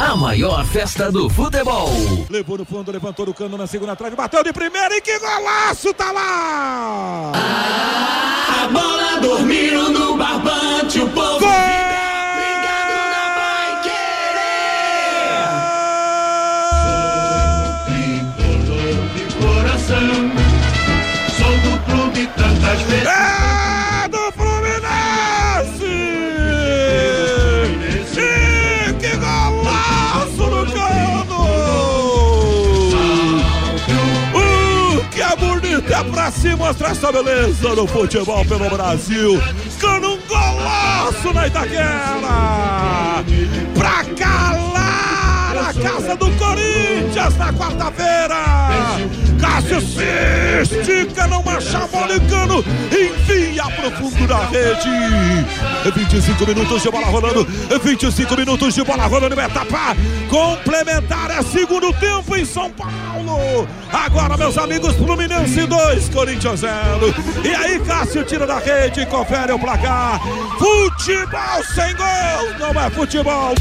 A maior festa do futebol. Levou no fundo, levantou o cano na segunda trave, bateu de primeira e que golaço tá lá! a bola dormindo no barbante, o povo. Gol! Pra se mostrar essa beleza no futebol pelo Brasil. Cano um golaço na Itaquera. Pra calar a casa do Corinthians na quarta-feira. Cássio se estica, não marcha a bola Cano envia pro fundo da rede. 25 minutos de bola rolando, 25 minutos de bola rolando, etapa complementar, é segundo tempo em São Paulo. Agora, meus amigos, Fluminense 2, Corinthians 0. E aí, Cássio tira da rede, confere o placar. Futebol sem gol, não é futebol.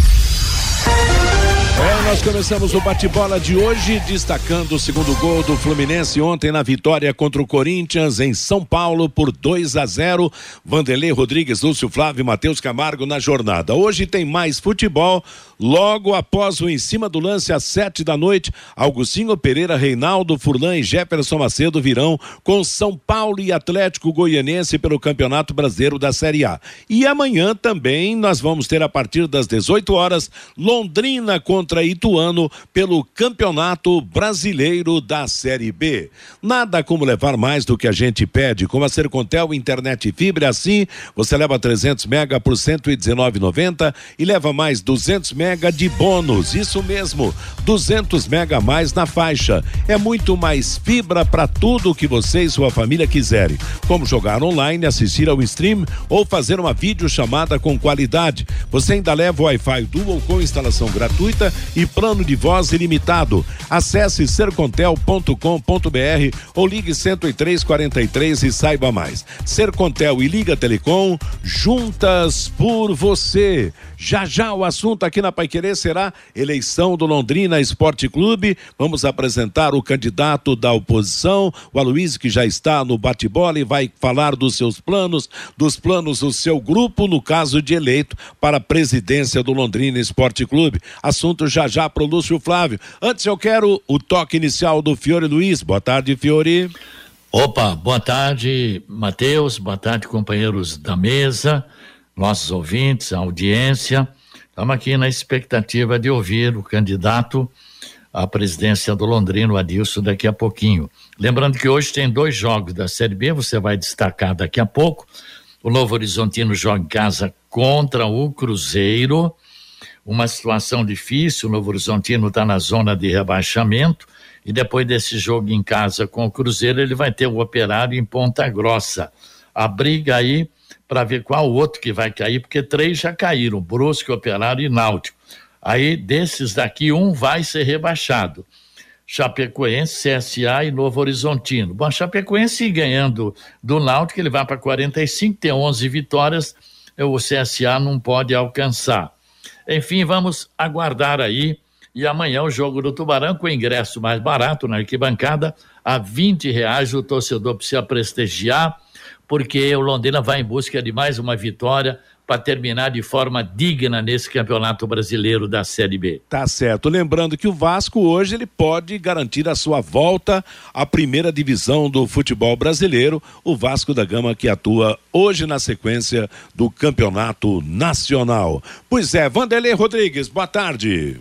É, nós começamos o bate-bola de hoje destacando o segundo gol do Fluminense ontem na vitória contra o Corinthians em São Paulo por 2 a 0. Vanderlei Rodrigues, Lúcio Flávio e Matheus Camargo na jornada. Hoje tem mais futebol. Logo após o em cima do lance às sete da noite, Augustinho Pereira, Reinaldo Furlan e Jefferson Macedo virão com São Paulo e Atlético Goianense pelo Campeonato Brasileiro da Série A. E amanhã também nós vamos ter a partir das 18 horas Londrina contra Ituano pelo Campeonato Brasileiro da Série B. Nada como levar mais do que a gente pede, com a Sercontel internet e fibra assim, você leva 300 mega por 119,90 e leva mais 200 mega de bônus. Isso mesmo, 200 mega a mais na faixa. É muito mais fibra para tudo que você e sua família quiserem. Como jogar online, assistir ao stream ou fazer uma videochamada com qualidade. Você ainda leva o Wi-Fi Dual com instalação gratuita e plano de voz ilimitado. Acesse sercontel.com.br ou ligue 10343 e saiba mais. Sercontel e Liga Telecom juntas por você. Já já o assunto aqui na Paiquerê será eleição do Londrina Esporte Clube. Vamos apresentar o candidato da oposição, o Aloysio, que já está no bate-bola e vai falar dos seus planos, dos planos do seu grupo, no caso de eleito para a presidência do Londrina Esporte Clube. Assunto já já para o Lúcio Flávio. Antes eu quero o toque inicial do Fiore Luiz. Boa tarde, Fiore. Opa, boa tarde, Matheus. Boa tarde, companheiros da mesa nossos ouvintes, audiência. Estamos aqui na expectativa de ouvir o candidato à presidência do Londrino, Adilson, daqui a pouquinho. Lembrando que hoje tem dois jogos da Série B, você vai destacar daqui a pouco. O Novo Horizontino joga em casa contra o Cruzeiro. Uma situação difícil, o Novo Horizontino está na zona de rebaixamento. E depois desse jogo em casa com o Cruzeiro, ele vai ter o operário em Ponta Grossa. A briga aí para ver qual outro que vai cair, porque três já caíram: Brusque, Operário e Náutico. Aí, desses daqui, um vai ser rebaixado. Chapecoense, CSA e Novo Horizontino. Bom, Chapecoense ganhando do Náutico, ele vai para 45, tem 11 vitórias, o CSA não pode alcançar. Enfim, vamos aguardar aí. E amanhã o jogo do Tubarão com ingresso mais barato na arquibancada, a 20 reais o torcedor precisa prestigiar porque o Londrina vai em busca de mais uma vitória para terminar de forma digna nesse Campeonato Brasileiro da Série B. Tá certo. Lembrando que o Vasco hoje ele pode garantir a sua volta à primeira divisão do futebol brasileiro, o Vasco da Gama que atua hoje na sequência do Campeonato Nacional. Pois é, Vanderlei Rodrigues, boa tarde.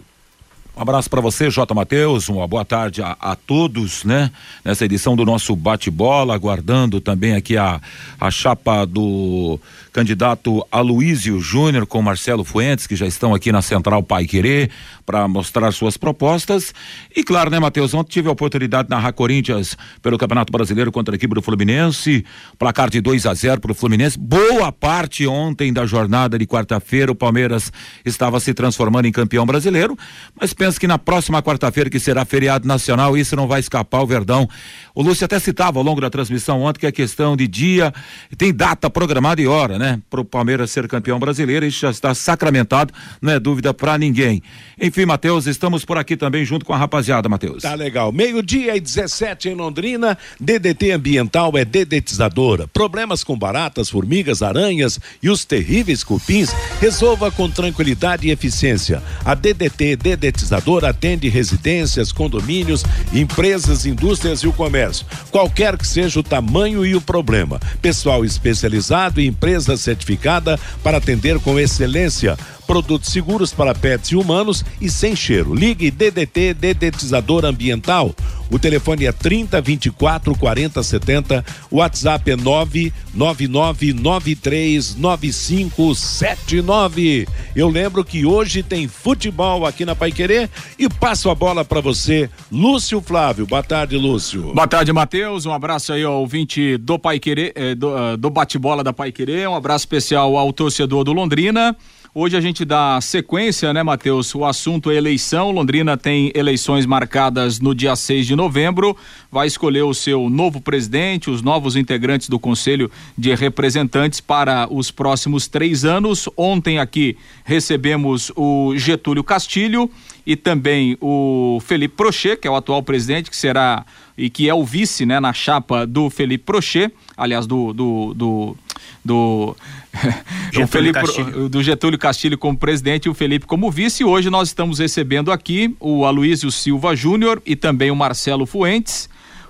Um abraço para você, J. Matheus. Uma boa tarde a, a, todos, né? Nessa edição do nosso bate-bola, aguardando também aqui a, a chapa do candidato Aloísio Júnior com Marcelo Fuentes, que já estão aqui na Central Pai Querer para mostrar suas propostas. E claro, né, Matheus? Ontem tive a oportunidade de narrar Corinthians pelo Campeonato Brasileiro contra a equipe do Fluminense. Placar de 2 a 0 para o Fluminense. Boa parte ontem da jornada de quarta-feira, o Palmeiras estava se transformando em campeão brasileiro, mas penso que na próxima quarta-feira, que será feriado nacional, isso não vai escapar o Verdão. O Lúcio até citava ao longo da transmissão ontem que é questão de dia, tem data programada e hora, né? Para o Palmeiras ser campeão brasileiro, isso já está sacramentado, não é dúvida para ninguém. Enfim, Matheus, estamos por aqui também junto com a rapaziada, Matheus. Tá legal. Meio-dia e 17 em Londrina, DDT Ambiental é dedetizadora. Problemas com baratas, formigas, aranhas e os terríveis cupins, resolva com tranquilidade e eficiência. A DDT Dedetizadora atende residências, condomínios, empresas, indústrias e o comércio. Qualquer que seja o tamanho e o problema. Pessoal especializado e empresa certificada para atender com excelência produtos seguros para pets e humanos e sem cheiro. Ligue DDT Dedetizador Ambiental. O telefone é 30 24 40 70. O WhatsApp é 999939579. Eu lembro que hoje tem futebol aqui na Paiquerê e passo a bola para você, Lúcio Flávio. Boa tarde, Lúcio. Boa tarde, Matheus. Um abraço aí ao ouvinte do Paiquerê, eh, do, uh, do bate-bola da Paiquerê. Um abraço especial ao torcedor do Londrina. Hoje a gente dá sequência, né, Matheus? O assunto é eleição. Londrina tem eleições marcadas no dia 6 de novembro. Vai escolher o seu novo presidente, os novos integrantes do Conselho de Representantes para os próximos três anos. Ontem aqui recebemos o Getúlio Castilho e também o Felipe Prochet, que é o atual presidente, que será e que é o vice, né, na chapa do Felipe Prochet, aliás, do, do, do do Getúlio Felipe, Castilho. do Getúlio Castilho como presidente e o Felipe como vice. Hoje nós estamos recebendo aqui o Aloísio Silva Júnior e também o Marcelo Fuentes.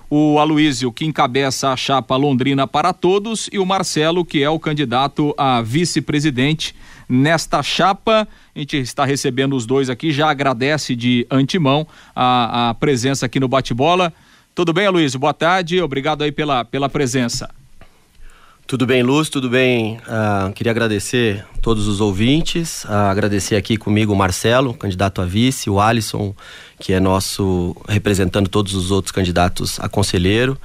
O Aloísio, que encabeça a chapa Londrina para Todos, e o Marcelo, que é o candidato a vice-presidente nesta chapa. A gente está recebendo os dois aqui, já agradece de antemão a, a presença aqui no Bate-Bola. Tudo bem, Aloísio? Boa tarde, obrigado aí pela, pela presença. Tudo bem, Luz? Tudo bem? Uh, queria agradecer todos os ouvintes, uh, agradecer aqui comigo o Marcelo, candidato a vice, o Alisson, que é nosso representando todos os outros candidatos a conselheiro.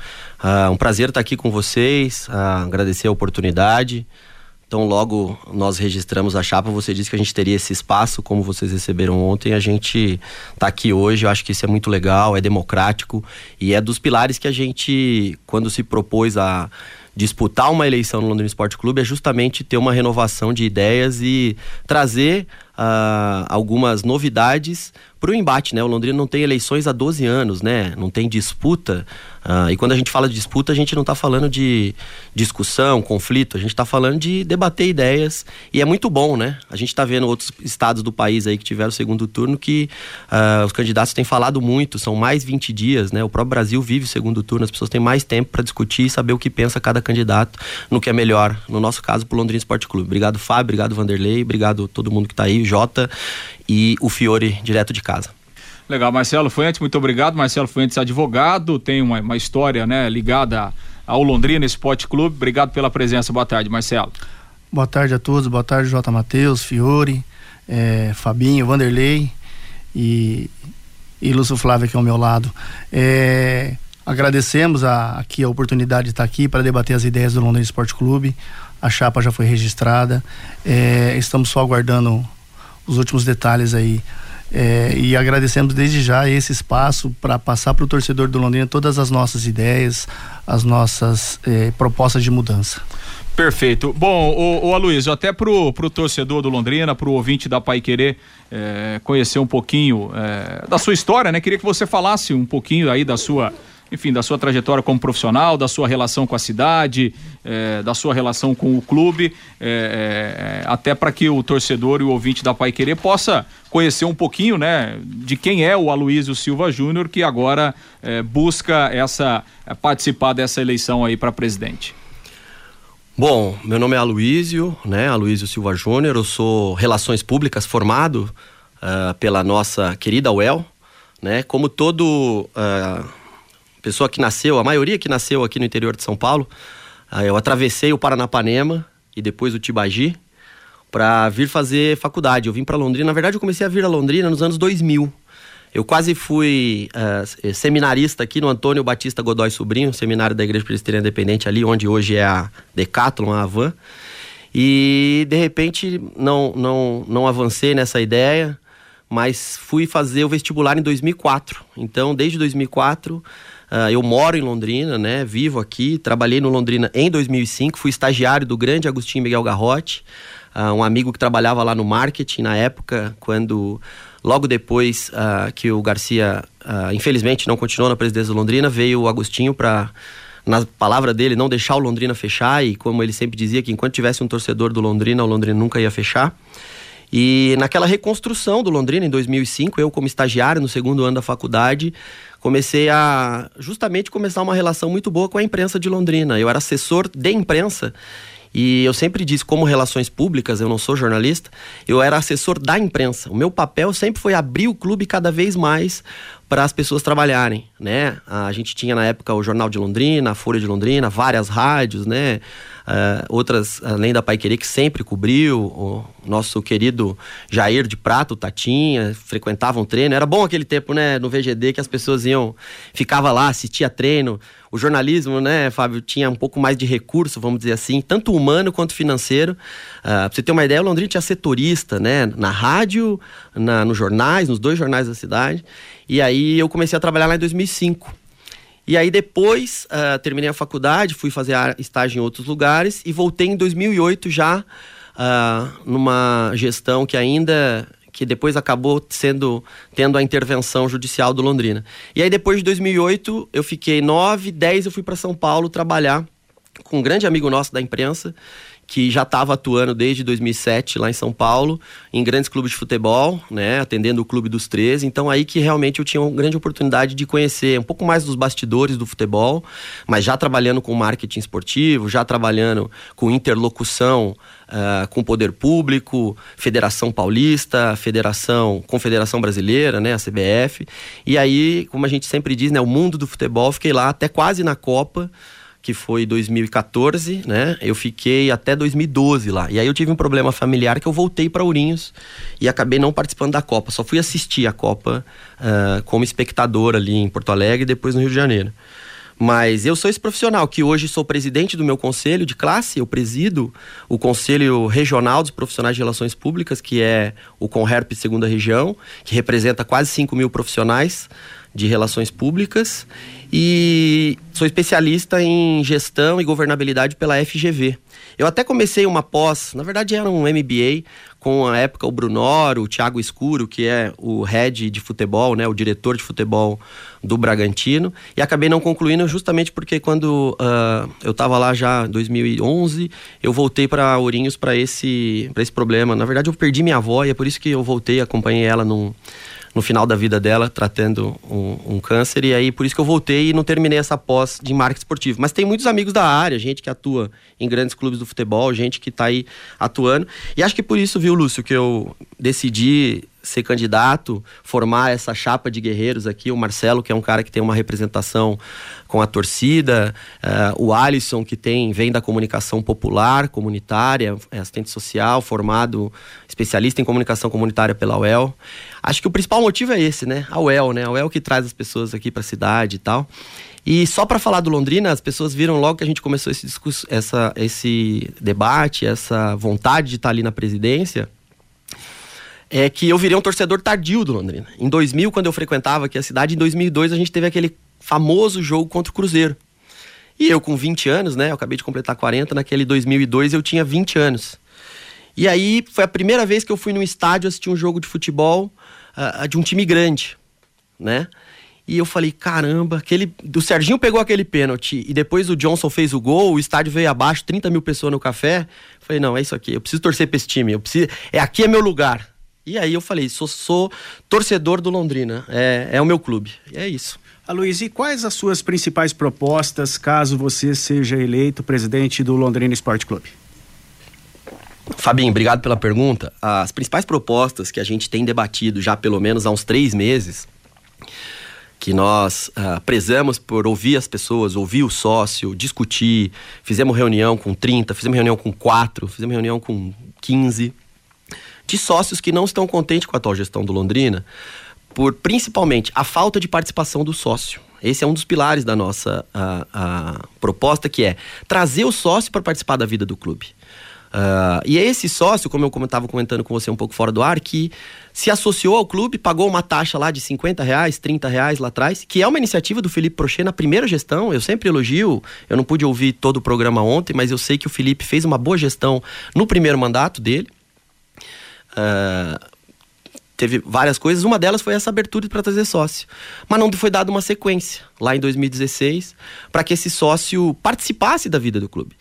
Uh, um prazer estar aqui com vocês, agradecer a oportunidade. Então, logo nós registramos a chapa, você disse que a gente teria esse espaço, como vocês receberam ontem. A gente está aqui hoje, eu acho que isso é muito legal, é democrático e é dos pilares que a gente, quando se propôs a disputar uma eleição no Londrina Esporte Clube é justamente ter uma renovação de ideias e trazer uh, algumas novidades para o embate, né? O Londrina não tem eleições há 12 anos, né? Não tem disputa. Uh, e quando a gente fala de disputa, a gente não está falando de discussão, conflito, a gente está falando de debater ideias. E é muito bom, né? A gente está vendo outros estados do país aí que tiveram o segundo turno que uh, os candidatos têm falado muito, são mais 20 dias, né? O próprio Brasil vive o segundo turno, as pessoas têm mais tempo para discutir e saber o que pensa cada candidato no que é melhor. No nosso caso, para o Londrina Esporte Clube. Obrigado, Fábio, obrigado, Vanderlei, obrigado todo mundo que está aí, Jota e o Fiore direto de casa. Legal, Marcelo Fuentes, muito obrigado. Marcelo Fuentes, advogado, tem uma, uma história né, ligada ao Londrina Esporte Clube. Obrigado pela presença. Boa tarde, Marcelo. Boa tarde a todos. Boa tarde, J. Matheus, Fiore, é, Fabinho, Vanderlei e, e Lúcio Flávio aqui ao meu lado. É, agradecemos a, aqui a oportunidade de estar aqui para debater as ideias do Londrina Esporte Clube. A chapa já foi registrada. É, estamos só aguardando os últimos detalhes aí é, e agradecemos desde já esse espaço para passar para o torcedor do Londrina todas as nossas ideias, as nossas é, propostas de mudança. Perfeito. Bom, o, o Aloysio, até pro, pro torcedor do Londrina, pro ouvinte da Pai Querer é, conhecer um pouquinho é, da sua história, né? Queria que você falasse um pouquinho aí da sua enfim, da sua trajetória como profissional, da sua relação com a cidade, é, da sua relação com o clube, é, é, até para que o torcedor e o ouvinte da Pai Querer possa conhecer um pouquinho, né, de quem é o Aloísio Silva Júnior que agora busca essa participar dessa eleição aí para presidente. Bom, meu nome é Aloísio, né, Aloísio Silva Júnior, eu sou Relações Públicas formado uh, pela nossa querida UEL, né? Como todo uh, pessoa que nasceu, a maioria que nasceu aqui no interior de São Paulo, uh, eu atravessei o Paranapanema e depois o Tibagi para vir fazer faculdade. Eu vim para Londrina, na verdade eu comecei a vir a Londrina nos anos 2000. Eu quase fui uh, seminarista aqui no Antônio Batista Godoy Sobrinho, seminário da Igreja Presbiteriana Independente ali, onde hoje é a Decathlon, a Avan. E de repente não, não, não avancei nessa ideia, mas fui fazer o vestibular em 2004. Então, desde 2004, uh, eu moro em Londrina, né? Vivo aqui, trabalhei no Londrina em 2005, fui estagiário do grande Agostinho Miguel Garrote, uh, um amigo que trabalhava lá no marketing na época, quando Logo depois uh, que o Garcia, infelizmente, não continuou na presidência do Londrina, veio o Agostinho para, na palavra dele, não deixar o Londrina fechar. E como ele sempre dizia, que enquanto tivesse um torcedor do Londrina, o Londrina nunca ia fechar. E naquela reconstrução do Londrina, em 2005, eu, como estagiário no segundo ano da faculdade, comecei a justamente começar uma relação muito boa com a imprensa de Londrina. Eu era assessor de imprensa e eu sempre disse, como relações públicas, eu não sou jornalista, eu era assessor da imprensa. O meu papel sempre foi abrir o clube cada vez mais para as pessoas trabalharem, né? A gente tinha na época o Jornal de Londrina, a Folha de Londrina, várias rádios, né? Uh, outras, além da Pai Querer, que sempre cobriu, o nosso querido Jair de Prato, Tatinha, frequentavam treino. Era bom aquele tempo, né, no VGD, que as pessoas iam, ficava lá, assistia treino. O jornalismo, né, Fábio, tinha um pouco mais de recurso, vamos dizer assim, tanto humano quanto financeiro. Uh, pra você ter uma ideia, o Londrina tinha setorista, né, na rádio, na, nos jornais, nos dois jornais da cidade. E aí eu comecei a trabalhar lá em 2005. E aí depois uh, terminei a faculdade, fui fazer estágio em outros lugares e voltei em 2008 já uh, numa gestão que ainda que depois acabou sendo tendo a intervenção judicial do Londrina. E aí depois de 2008 eu fiquei 9, 10 eu fui para São Paulo trabalhar com um grande amigo nosso da imprensa que já estava atuando desde 2007 lá em São Paulo, em grandes clubes de futebol, né, atendendo o Clube dos 13. Então aí que realmente eu tinha uma grande oportunidade de conhecer um pouco mais dos bastidores do futebol, mas já trabalhando com marketing esportivo, já trabalhando com interlocução uh, com o poder público, Federação Paulista, Federação, Confederação Brasileira, né, a CBF. E aí, como a gente sempre diz, né, o mundo do futebol, fiquei lá até quase na Copa que foi 2014, né? Eu fiquei até 2012 lá. E aí eu tive um problema familiar que eu voltei para Ourinhos e acabei não participando da Copa. Só fui assistir a Copa uh, como espectador ali em Porto Alegre e depois no Rio de Janeiro. Mas eu sou esse profissional que hoje sou presidente do meu conselho de classe, eu presido o Conselho Regional dos Profissionais de Relações Públicas, que é o Conherp Segunda Região, que representa quase 5 mil profissionais de relações públicas e sou especialista em gestão e governabilidade pela FGV. Eu até comecei uma pós, na verdade era um MBA, com a época o Brunoro, o Thiago Escuro, que é o head de futebol, né, o diretor de futebol do Bragantino, e acabei não concluindo justamente porque quando uh, eu estava lá já em 2011, eu voltei para Ourinhos para esse, esse problema. Na verdade eu perdi minha avó e é por isso que eu voltei, acompanhei ela num no final da vida dela, tratando um, um, câncer, e aí por isso que eu voltei e não terminei essa pós de marketing esportivo. Mas tem muitos amigos da área, gente que atua em grandes clubes do futebol, gente que está aí atuando. E acho que por isso, viu, Lúcio, que eu decidi ser candidato, formar essa chapa de guerreiros aqui, o Marcelo, que é um cara que tem uma representação com a torcida, uh, o Alisson, que tem vem da comunicação popular, comunitária, é assistente social, formado, especialista em comunicação comunitária pela UEL. Acho que o principal motivo é esse, né? A UEL, né? A UEL que traz as pessoas aqui para a cidade e tal. E só para falar do Londrina, as pessoas viram logo que a gente começou esse discurso, essa, esse debate, essa vontade de estar tá ali na presidência, é que eu virei um torcedor tardio do Londrina. Em 2000, quando eu frequentava aqui a cidade, em 2002 a gente teve aquele famoso jogo contra o Cruzeiro. E eu com 20 anos, né, eu acabei de completar 40, naquele 2002 eu tinha 20 anos. E aí foi a primeira vez que eu fui num estádio assistir um jogo de futebol uh, de um time grande, né? E eu falei, caramba, aquele. O Serginho pegou aquele pênalti e depois o Johnson fez o gol, o estádio veio abaixo, 30 mil pessoas no café. falei, não, é isso aqui, eu preciso torcer pra esse time. Eu preciso. É aqui é meu lugar. E aí eu falei, sou, sou torcedor do Londrina, é, é o meu clube. E é isso. A Luiz, e quais as suas principais propostas caso você seja eleito presidente do Londrina Esporte Clube? Fabinho, obrigado pela pergunta. As principais propostas que a gente tem debatido já pelo menos há uns três meses, que nós uh, prezamos por ouvir as pessoas, ouvir o sócio, discutir. Fizemos reunião com 30, fizemos reunião com 4, fizemos reunião com 15, de sócios que não estão contentes com a atual gestão do Londrina, por principalmente a falta de participação do sócio. Esse é um dos pilares da nossa a, a proposta, que é trazer o sócio para participar da vida do clube. Uh, e é esse sócio, como eu estava comentando com você um pouco fora do ar, que se associou ao clube, pagou uma taxa lá de 50 reais, 30 reais lá atrás, que é uma iniciativa do Felipe Prochet na primeira gestão. Eu sempre elogio, eu não pude ouvir todo o programa ontem, mas eu sei que o Felipe fez uma boa gestão no primeiro mandato dele. Uh, teve várias coisas, uma delas foi essa abertura para trazer sócio. Mas não foi dada uma sequência lá em 2016 para que esse sócio participasse da vida do clube.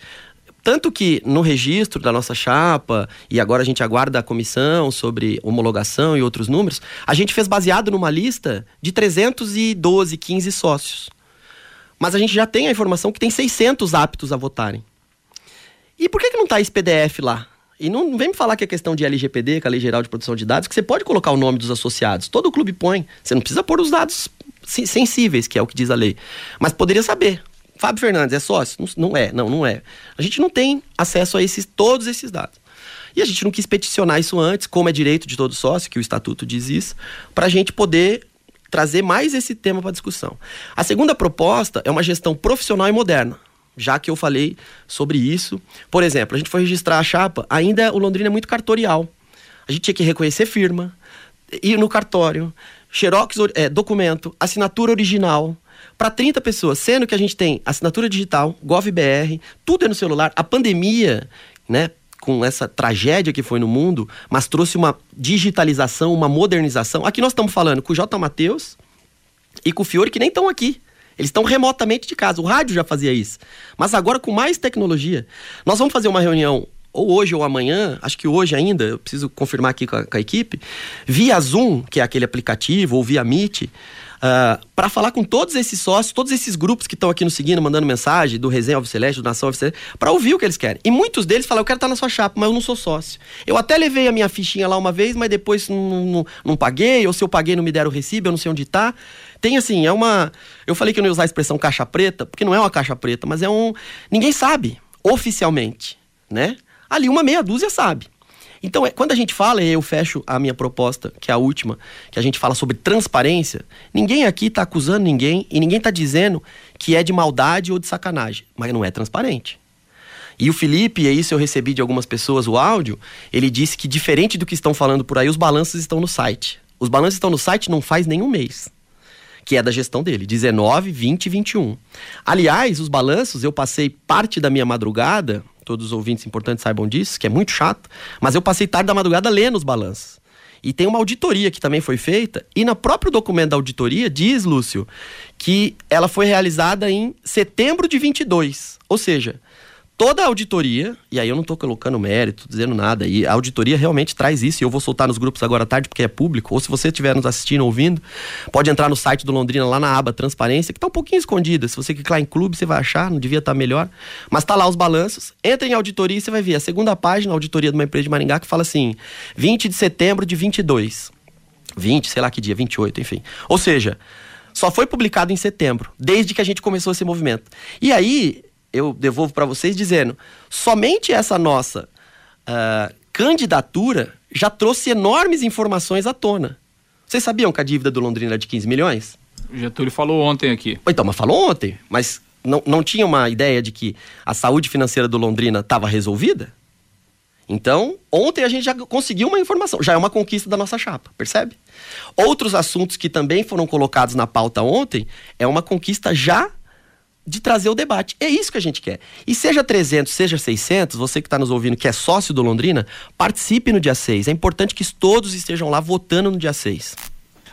Tanto que no registro da nossa chapa, e agora a gente aguarda a comissão sobre homologação e outros números, a gente fez baseado numa lista de 312, 15 sócios. Mas a gente já tem a informação que tem 600 aptos a votarem. E por que, que não está esse PDF lá? E não vem me falar que é questão de LGPD, que é a Lei Geral de Proteção de Dados, que você pode colocar o nome dos associados. Todo clube põe. Você não precisa pôr os dados sensíveis, que é o que diz a lei. Mas poderia saber. Fábio Fernandes é sócio? Não, é, não, não é. A gente não tem acesso a esses, todos esses dados. E a gente não quis peticionar isso antes, como é direito de todo sócio, que o estatuto diz isso, para a gente poder trazer mais esse tema para discussão. A segunda proposta é uma gestão profissional e moderna. Já que eu falei sobre isso. Por exemplo, a gente foi registrar a chapa, ainda o Londrina é muito cartorial. A gente tinha que reconhecer firma, ir no cartório, xerox, é, documento, assinatura original, para 30 pessoas, sendo que a gente tem assinatura digital, GovBR, tudo é no celular. A pandemia, né, com essa tragédia que foi no mundo, mas trouxe uma digitalização, uma modernização. Aqui nós estamos falando com o J. Matheus e com o Fiore, que nem estão aqui. Eles estão remotamente de casa. O rádio já fazia isso. Mas agora com mais tecnologia. Nós vamos fazer uma reunião ou hoje ou amanhã, acho que hoje ainda, eu preciso confirmar aqui com a, com a equipe, via Zoom, que é aquele aplicativo, ou via Meet, Uh, ah, para falar com todos esses sócios, todos esses grupos que estão aqui nos seguindo, mandando mensagem, do Resenha Alves Celeste, do Nação Alves para ouvir o que eles querem. E muitos deles falam, eu quero estar na sua chapa, mas eu não sou sócio. Eu até levei a minha fichinha lá uma vez, mas depois não, não, não paguei, ou se eu paguei não me deram o recibo, eu não sei onde está. Tem assim, é uma... Eu falei que eu não ia usar a expressão caixa preta, porque não é uma caixa preta, mas é um... Ninguém sabe, oficialmente, né? Ali uma meia dúzia sabe. Então, é, quando a gente fala, e eu fecho a minha proposta, que é a última, que a gente fala sobre transparência, ninguém aqui está acusando ninguém e ninguém está dizendo que é de maldade ou de sacanagem, mas não é transparente. E o Felipe, e isso eu recebi de algumas pessoas o áudio, ele disse que diferente do que estão falando por aí, os balanços estão no site. Os balanços estão no site não faz nenhum mês que é da gestão dele, 19, 20 e 21. Aliás, os balanços, eu passei parte da minha madrugada, todos os ouvintes importantes saibam disso, que é muito chato, mas eu passei tarde da madrugada lendo os balanços. E tem uma auditoria que também foi feita, e no próprio documento da auditoria diz, Lúcio, que ela foi realizada em setembro de 22. Ou seja, toda a auditoria, e aí eu não estou colocando mérito, dizendo nada, e a auditoria realmente traz isso, e eu vou soltar nos grupos agora à tarde, porque é público, ou se você estiver nos assistindo, ouvindo, pode entrar no site do Londrina, lá na aba Transparência, que está um pouquinho escondida, se você clicar em clube, você vai achar, não devia estar tá melhor, mas está lá os balanços, entra em auditoria e você vai ver a segunda página, a auditoria de uma empresa de Maringá, que fala assim, 20 de setembro de 22, 20, sei lá que dia, 28, enfim, ou seja... Só foi publicado em setembro, desde que a gente começou esse movimento. E aí, eu devolvo para vocês dizendo: somente essa nossa uh, candidatura já trouxe enormes informações à tona. Vocês sabiam que a dívida do Londrina é de 15 milhões? O Getúlio falou ontem aqui. Então, mas falou ontem. Mas não, não tinha uma ideia de que a saúde financeira do Londrina estava resolvida? Então, ontem a gente já conseguiu uma informação, já é uma conquista da nossa chapa, percebe? Outros assuntos que também foram colocados na pauta ontem é uma conquista já de trazer o debate. É isso que a gente quer. E seja 300, seja 600, você que está nos ouvindo, que é sócio do Londrina, participe no dia 6. É importante que todos estejam lá votando no dia 6.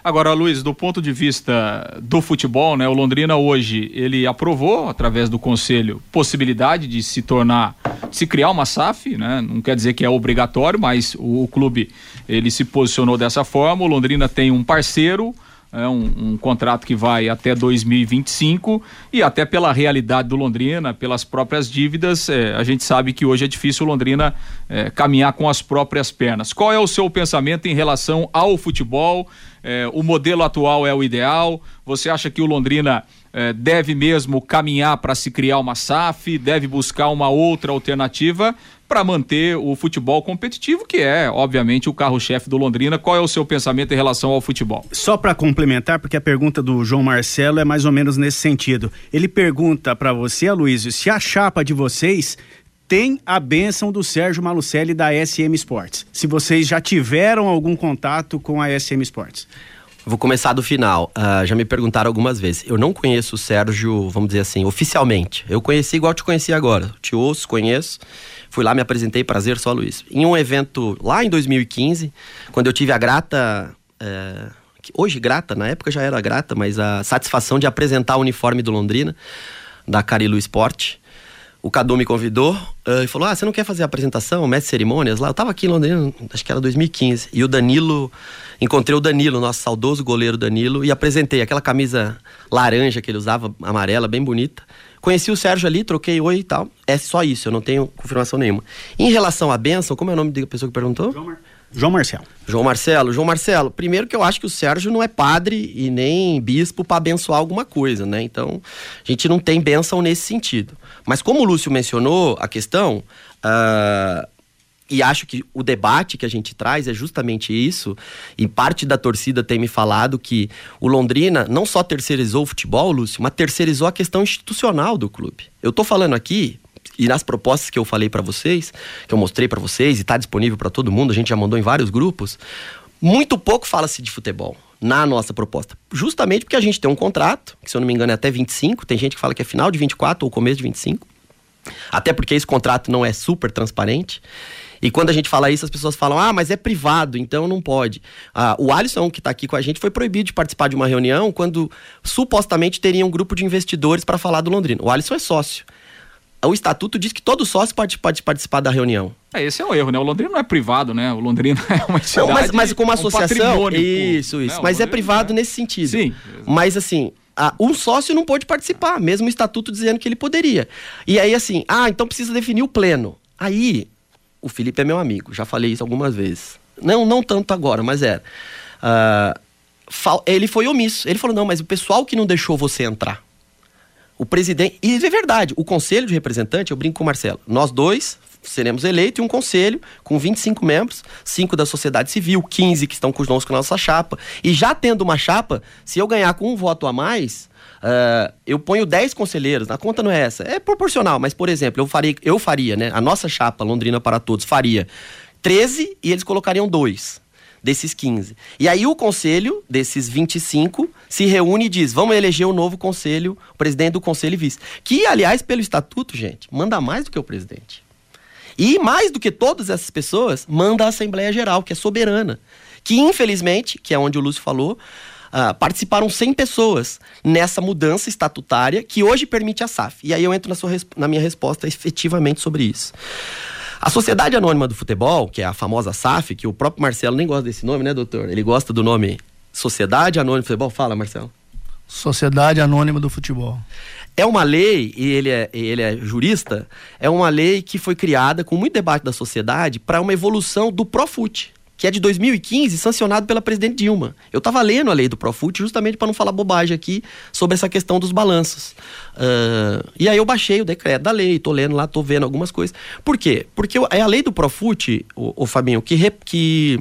Agora, Luiz, do ponto de vista do futebol, né, o Londrina hoje ele aprovou através do conselho possibilidade de se tornar, de se criar uma SAF, né? Não quer dizer que é obrigatório, mas o, o clube ele se posicionou dessa forma. O Londrina tem um parceiro é um, um, contrato que vai até 2025 e até pela realidade do Londrina, pelas próprias dívidas, é, a gente sabe que hoje é difícil o Londrina é, caminhar com as próprias pernas. Qual é o seu pensamento em relação ao futebol? É, o modelo atual é o ideal? Você acha que o Londrina é, deve mesmo caminhar para se criar uma SAF, deve buscar uma outra alternativa para manter o futebol competitivo, que é, obviamente, o carro-chefe do Londrina. Qual é o seu pensamento em relação ao futebol? Só para complementar, porque a pergunta do João Marcelo é mais ou menos nesse sentido. Ele pergunta para você, Aloysio, se a chapa de vocês tem a bênção do Sérgio Malucelli da SM Sports. Se vocês já tiveram algum contato com a SM Sports. Vou começar do final. Uh, já me perguntaram algumas vezes. Eu não conheço o Sérgio, vamos dizer assim, oficialmente. Eu conheci igual te conheci agora. Te ouço, conheço. Fui lá, me apresentei, prazer, só Luiz. Em um evento lá em 2015, quando eu tive a grata. É, hoje grata, na época já era grata, mas a satisfação de apresentar o uniforme do Londrina, da Carilu Esporte. O Cadu me convidou uh, e falou: Ah, você não quer fazer a apresentação, mestre cerimônias lá? Eu tava aqui em Londrina, acho que era 2015. E o Danilo, encontrei o Danilo, nosso saudoso goleiro Danilo, e apresentei aquela camisa laranja que ele usava, amarela, bem bonita. Conheci o Sérgio ali, troquei oi e tal. É só isso, eu não tenho confirmação nenhuma. Em relação à benção, como é o nome da pessoa que perguntou? João, Mar... João Marcelo. João Marcelo. João Marcelo, primeiro que eu acho que o Sérgio não é padre e nem bispo para abençoar alguma coisa, né? Então, a gente não tem benção nesse sentido. Mas como o Lúcio mencionou a questão, uh, e acho que o debate que a gente traz é justamente isso. E parte da torcida tem me falado que o Londrina não só terceirizou o futebol, Lúcio, mas terceirizou a questão institucional do clube. Eu tô falando aqui e nas propostas que eu falei para vocês, que eu mostrei para vocês e está disponível para todo mundo, a gente já mandou em vários grupos, muito pouco fala-se de futebol na nossa proposta. Justamente porque a gente tem um contrato, que se eu não me engano é até 25, tem gente que fala que é final de 24 ou começo de 25. Até porque esse contrato não é super transparente. E quando a gente fala isso, as pessoas falam: ah, mas é privado, então não pode. Ah, o Alisson, que está aqui com a gente, foi proibido de participar de uma reunião quando supostamente teria um grupo de investidores para falar do Londrina. O Alisson é sócio. O estatuto diz que todo sócio pode, pode participar da reunião. É, esse é o erro, né? O Londrina não é privado, né? O Londrina é uma cidade, não, mas, mas como associação, um isso, isso. Né? Mas é privado é... nesse sentido. Sim. Mas assim, um sócio não pode participar, mesmo o estatuto dizendo que ele poderia. E aí assim, ah, então precisa definir o pleno. Aí o Felipe é meu amigo, já falei isso algumas vezes. Não, não tanto agora, mas era. Uh, ele foi omisso. Ele falou: não, mas o pessoal que não deixou você entrar. O presidente. E é verdade, o conselho de representante, eu brinco com o Marcelo. Nós dois seremos eleitos e um conselho com 25 membros, 5 da sociedade civil, 15 que estão conosco na nossa chapa. E já tendo uma chapa, se eu ganhar com um voto a mais, Uh, eu ponho 10 conselheiros, a conta não é essa. É proporcional, mas, por exemplo, eu faria, eu faria, né? A nossa chapa Londrina para Todos faria 13 e eles colocariam dois desses 15. E aí o conselho desses 25 se reúne e diz: vamos eleger o um novo conselho, o presidente do conselho e vice. Que, aliás, pelo estatuto, gente, manda mais do que o presidente. E mais do que todas essas pessoas, manda a Assembleia Geral, que é soberana. Que, infelizmente, que é onde o Lúcio falou, Uh, participaram 100 pessoas nessa mudança estatutária que hoje permite a SAF. E aí eu entro na, sua, na minha resposta efetivamente sobre isso. A Sociedade Anônima do Futebol, que é a famosa SAF, que o próprio Marcelo nem gosta desse nome, né, doutor? Ele gosta do nome Sociedade Anônima do Futebol. Fala, Marcelo. Sociedade Anônima do Futebol. É uma lei, e ele é, ele é jurista, é uma lei que foi criada com muito debate da sociedade para uma evolução do Profut que é de 2015, sancionado pela presidente Dilma. Eu estava lendo a lei do Profut justamente para não falar bobagem aqui sobre essa questão dos balanços. Uh, e aí eu baixei o decreto da lei, estou lendo lá, estou vendo algumas coisas. Por quê? Porque é a lei do Profut, o, o Fabinho, que, re, que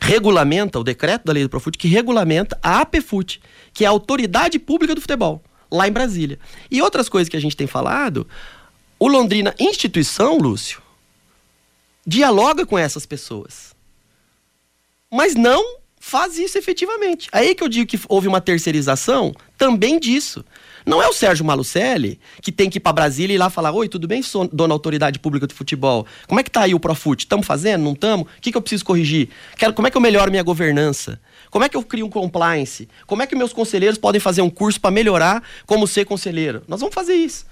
regulamenta, o decreto da lei do Profut, que regulamenta a APFUT, que é a Autoridade Pública do Futebol, lá em Brasília. E outras coisas que a gente tem falado, o Londrina Instituição, Lúcio, dialoga com essas pessoas. Mas não faz isso efetivamente. Aí que eu digo que houve uma terceirização também disso. Não é o Sérgio Malucelli que tem que ir para Brasília e lá falar: Oi, tudo bem, sou dona autoridade pública de futebol? Como é que tá aí o Profut? Estamos fazendo? Não estamos? O que, que eu preciso corrigir? Quero, como é que eu melhoro minha governança? Como é que eu crio um compliance? Como é que meus conselheiros podem fazer um curso para melhorar como ser conselheiro? Nós vamos fazer isso.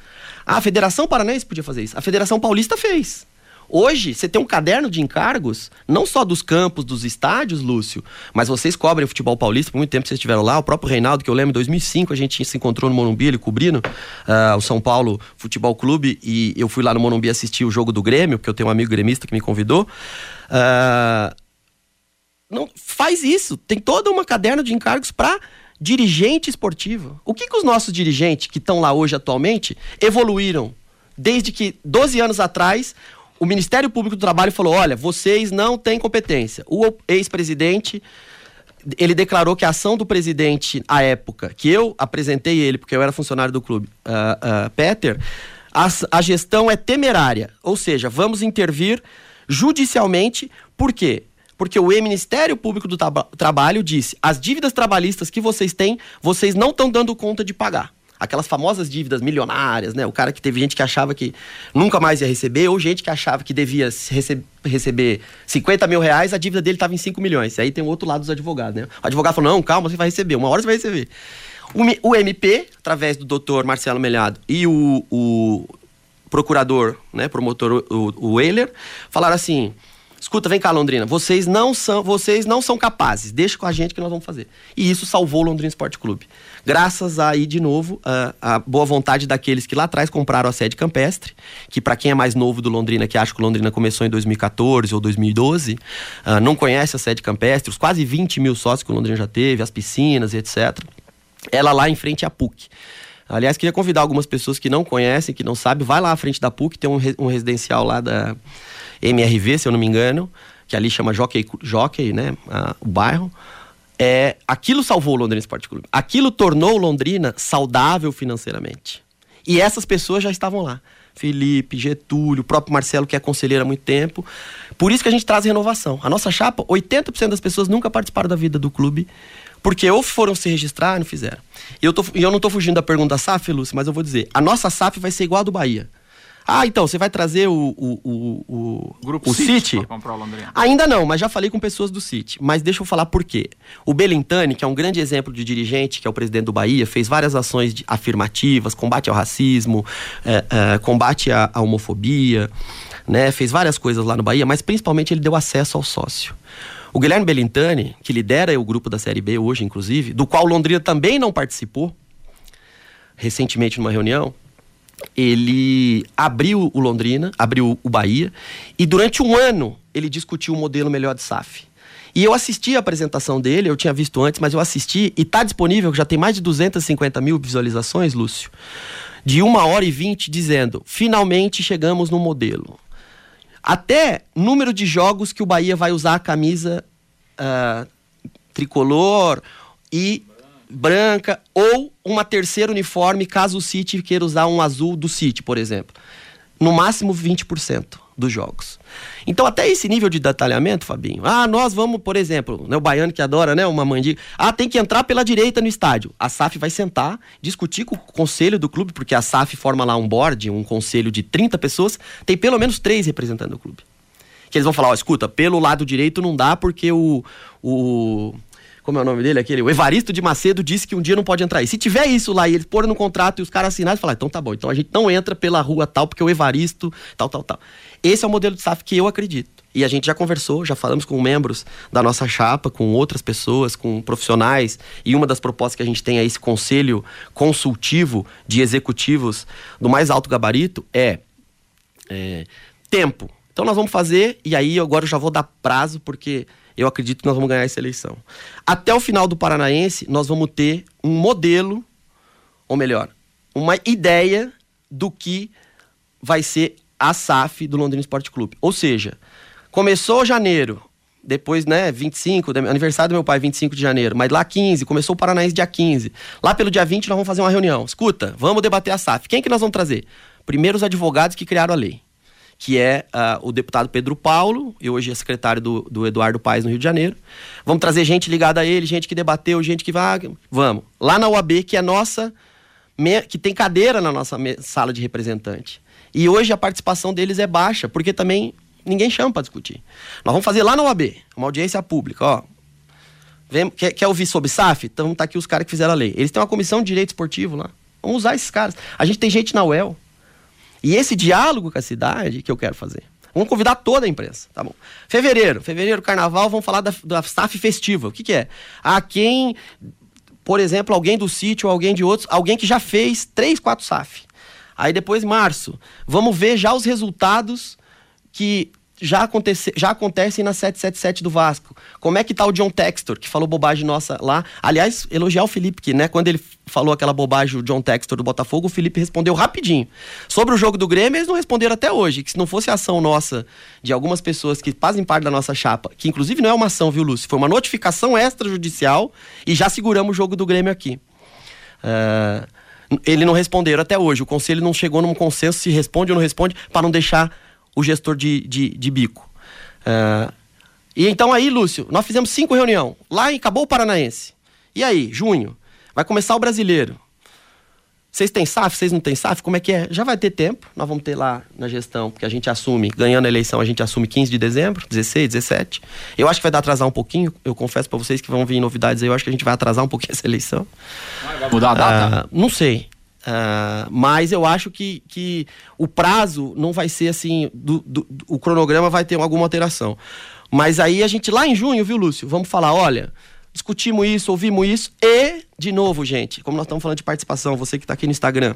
A Federação Paranaense podia fazer isso. A Federação Paulista fez. Hoje, você tem um caderno de encargos, não só dos campos, dos estádios, Lúcio, mas vocês cobrem o futebol paulista, por muito tempo vocês estiveram lá, o próprio Reinaldo, que eu lembro, em 2005 a gente se encontrou no Morumbi, ele cobrindo uh, o São Paulo Futebol Clube, e eu fui lá no Morumbi assistir o jogo do Grêmio, porque eu tenho um amigo gremista que me convidou. Uh, não faz isso, tem toda uma caderno de encargos para dirigente esportivo. O que, que os nossos dirigentes que estão lá hoje atualmente evoluíram? Desde que 12 anos atrás o Ministério Público do Trabalho falou: olha, vocês não têm competência. O ex-presidente ele declarou que a ação do presidente à época, que eu apresentei ele, porque eu era funcionário do clube, uh, uh, Peter, a, a, gestão é temerária. Ou seja, vamos intervir judicialmente. Por quê? Porque o Ministério Público do Trabalho disse: as dívidas trabalhistas que vocês têm, vocês não estão dando conta de pagar aquelas famosas dívidas milionárias, né? O cara que teve gente que achava que nunca mais ia receber, ou gente que achava que devia rece receber 50 mil reais, a dívida dele estava em 5 milhões. Aí tem o outro lado dos advogados, né? O advogado falou: não, calma, você vai receber, uma hora você vai receber. O, o MP, através do doutor Marcelo Melhado e o, o procurador, né, promotor, o, o Euler, falaram assim: escuta, vem cá, Londrina, vocês não são, vocês não são capazes, deixa com a gente que nós vamos fazer. E isso salvou o Londrina Esporte Clube. Graças aí, de novo, a, a boa vontade daqueles que lá atrás compraram a sede campestre, que para quem é mais novo do Londrina, que acha que o Londrina começou em 2014 ou 2012, uh, não conhece a sede campestre, os quase 20 mil sócios que o Londrina já teve, as piscinas e etc. Ela lá em frente à PUC. Aliás, queria convidar algumas pessoas que não conhecem, que não sabem, vai lá à frente da PUC, tem um, um residencial lá da MRV, se eu não me engano, que ali chama Jockey, Jockey né, uh, o bairro é, aquilo salvou o Londrina Esporte Clube. Aquilo tornou Londrina saudável financeiramente. E essas pessoas já estavam lá. Felipe, Getúlio, o próprio Marcelo, que é conselheiro há muito tempo. Por isso que a gente traz renovação. A nossa chapa, 80% das pessoas nunca participaram da vida do clube, porque ou foram se registrar, não fizeram. E eu, tô, eu não estou fugindo da pergunta SAF, Lúcio, mas eu vou dizer: a nossa SAF vai ser igual a do Bahia. Ah, então, você vai trazer o, o, o, o, Grupo o City? Ainda não, mas já falei com pessoas do City. Mas deixa eu falar por quê. O Belintani, que é um grande exemplo de dirigente, que é o presidente do Bahia, fez várias ações afirmativas, combate ao racismo, é, é, combate à, à homofobia, né? Fez várias coisas lá no Bahia, mas principalmente ele deu acesso ao sócio. O Guilherme Belintani, que lidera o grupo da Série B hoje, inclusive, do qual Londrina também não participou, recentemente numa reunião, ele abriu o Londrina, abriu o Bahia, e durante um ano ele discutiu o modelo melhor de SAF. E eu assisti a apresentação dele, eu tinha visto antes, mas eu assisti e está disponível, já tem mais de 250 mil visualizações, Lúcio, de uma hora e vinte, dizendo: finalmente chegamos no modelo. Até número de jogos que o Bahia vai usar a camisa uh, tricolor e branca ou uma terceira uniforme caso o City queira usar um azul do City, por exemplo. No máximo 20% dos jogos. Então, até esse nível de detalhamento, Fabinho. Ah, nós vamos, por exemplo, né, o baiano que adora, né, uma mandiga. Ah, tem que entrar pela direita no estádio. A SAF vai sentar, discutir com o conselho do clube, porque a SAF forma lá um board, um conselho de 30 pessoas, tem pelo menos três representando o clube. Que eles vão falar, ó, escuta, pelo lado direito não dá porque o, o como é o nome dele? Aquele, o Evaristo de Macedo disse que um dia não pode entrar aí. Se tiver isso lá e eles porem no contrato e os caras assinarem, falar, então tá bom, então a gente não entra pela rua tal, porque o Evaristo, tal, tal, tal. Esse é o modelo de SAF que eu acredito. E a gente já conversou, já falamos com membros da nossa chapa, com outras pessoas, com profissionais. E uma das propostas que a gente tem é esse conselho consultivo de executivos do mais alto gabarito é, é tempo. Então nós vamos fazer, e aí agora eu já vou dar prazo, porque eu acredito que nós vamos ganhar essa eleição. Até o final do Paranaense, nós vamos ter um modelo, ou melhor, uma ideia do que vai ser a SAF do Londrina Esporte Clube. Ou seja, começou janeiro, depois, né, 25, aniversário do meu pai, 25 de janeiro, mas lá 15, começou o Paranaense dia 15. Lá pelo dia 20 nós vamos fazer uma reunião. Escuta, vamos debater a SAF. Quem que nós vamos trazer? Primeiro os advogados que criaram a lei que é uh, o deputado Pedro Paulo, e hoje é secretário do, do Eduardo Paes no Rio de Janeiro. Vamos trazer gente ligada a ele, gente que debateu, gente que vai. Vamos. Lá na UAB, que é nossa, que tem cadeira na nossa sala de representante. E hoje a participação deles é baixa, porque também ninguém chama para discutir. Nós vamos fazer lá na UAB, uma audiência pública, ó. Vem, quer, quer ouvir sobre SAF? Então tá aqui os caras que fizeram a lei. Eles têm uma comissão de direito esportivo lá. Vamos usar esses caras. A gente tem gente na UEL. E esse diálogo com a cidade que eu quero fazer. Vamos convidar toda a imprensa, tá bom? Fevereiro, fevereiro, carnaval, vamos falar da, da SAF festiva. O que, que é? A quem, por exemplo, alguém do sítio, alguém de outros, alguém que já fez três, quatro SAF. Aí depois, março, vamos ver já os resultados que já, acontece, já acontecem na 777 do Vasco. Como é que tá o John Textor, que falou bobagem nossa lá? Aliás, elogiar o Felipe, que né, quando ele falou aquela bobagem, o John Textor do Botafogo, o Felipe respondeu rapidinho. Sobre o jogo do Grêmio, eles não responderam até hoje, que se não fosse a ação nossa, de algumas pessoas que fazem parte da nossa chapa, que inclusive não é uma ação, viu, Lúcio? Foi uma notificação extrajudicial e já seguramos o jogo do Grêmio aqui. Uh, ele não responderam até hoje. O conselho não chegou num consenso se responde ou não responde para não deixar o gestor de, de, de bico. Uh, e então aí, Lúcio, nós fizemos cinco reuniões. Lá em acabou o Paranaense. E aí, junho, vai começar o brasileiro. Vocês têm SAF? Vocês não têm SAF? Como é que é? Já vai ter tempo. Nós vamos ter lá na gestão, porque a gente assume, ganhando a eleição, a gente assume 15 de dezembro, 16, 17. Eu acho que vai dar atrasar um pouquinho. Eu confesso para vocês que vão vir novidades aí. Eu acho que a gente vai atrasar um pouquinho essa eleição. Vai mudar a data? Uh, não sei. Uh, mas eu acho que, que o prazo não vai ser assim, do, do, o cronograma vai ter alguma alteração. Mas aí a gente, lá em junho, viu, Lúcio? Vamos falar, olha, discutimos isso, ouvimos isso, e, de novo, gente, como nós estamos falando de participação, você que está aqui no Instagram,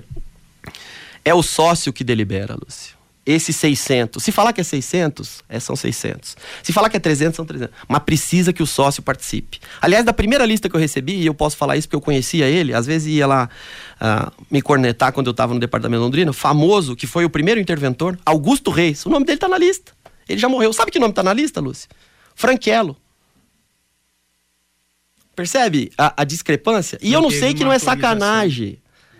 é o sócio que delibera, Lúcio esses 600. Se falar que é 600, é, são 600. Se falar que é 300, são 300. Mas precisa que o sócio participe. Aliás, da primeira lista que eu recebi, e eu posso falar isso porque eu conhecia ele, às vezes ia lá uh, me cornetar quando eu estava no departamento londrino, famoso, que foi o primeiro interventor, Augusto Reis. O nome dele está na lista. Ele já morreu. Sabe que nome está na lista, Lúcio? Franquelo. Percebe a, a discrepância? E não eu não sei que não é sacanagem.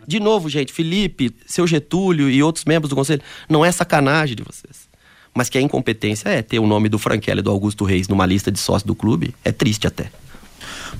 De novo, gente, Felipe, seu Getúlio e outros membros do conselho, não é sacanagem de vocês. Mas que a incompetência é ter o nome do Franquelli e do Augusto Reis numa lista de sócios do clube, é triste até.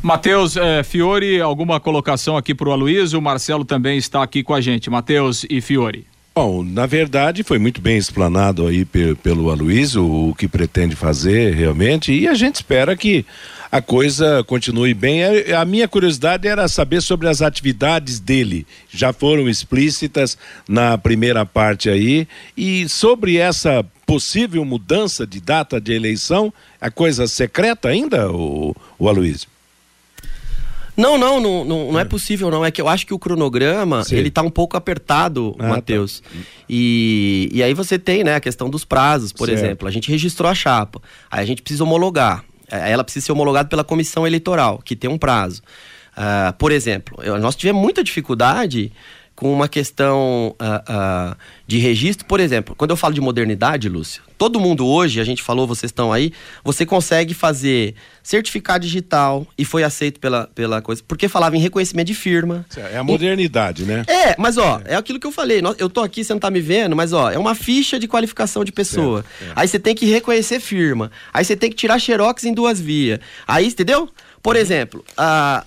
Matheus é, Fiore, alguma colocação aqui para o Aloysio? O Marcelo também está aqui com a gente. Matheus e Fiore. Bom, na verdade foi muito bem explanado aí pelo Aloysio o que pretende fazer realmente e a gente espera que a coisa continue bem. É, a minha curiosidade era saber sobre as atividades dele. Já foram explícitas na primeira parte aí. E sobre essa possível mudança de data de eleição, a coisa secreta ainda, o, o Aloysio? Não, não, não, não, é. é possível, não. É que eu acho que o cronograma, Sim. ele tá um pouco apertado, ah, tá. Matheus. Tá. E, e aí você tem, né, a questão dos prazos, por certo. exemplo. A gente registrou a chapa, aí a gente precisa homologar. É, ela precisa ser homologada pela comissão eleitoral, que tem um prazo. Uh, por exemplo, nós tivemos muita dificuldade com uma questão uh, uh, de registro. Por exemplo, quando eu falo de modernidade, Lúcio, todo mundo hoje, a gente falou, vocês estão aí, você consegue fazer certificado digital e foi aceito pela, pela coisa, porque falava em reconhecimento de firma. É a modernidade, e, né? É, mas ó, é. é. aquilo que eu falei, eu tô aqui, você não tá me vendo, mas ó, é uma ficha de qualificação de pessoa. Certo, Aí você tem que reconhecer firma. Aí você tem que tirar xerox em duas vias. Aí, entendeu? Por uhum. exemplo, a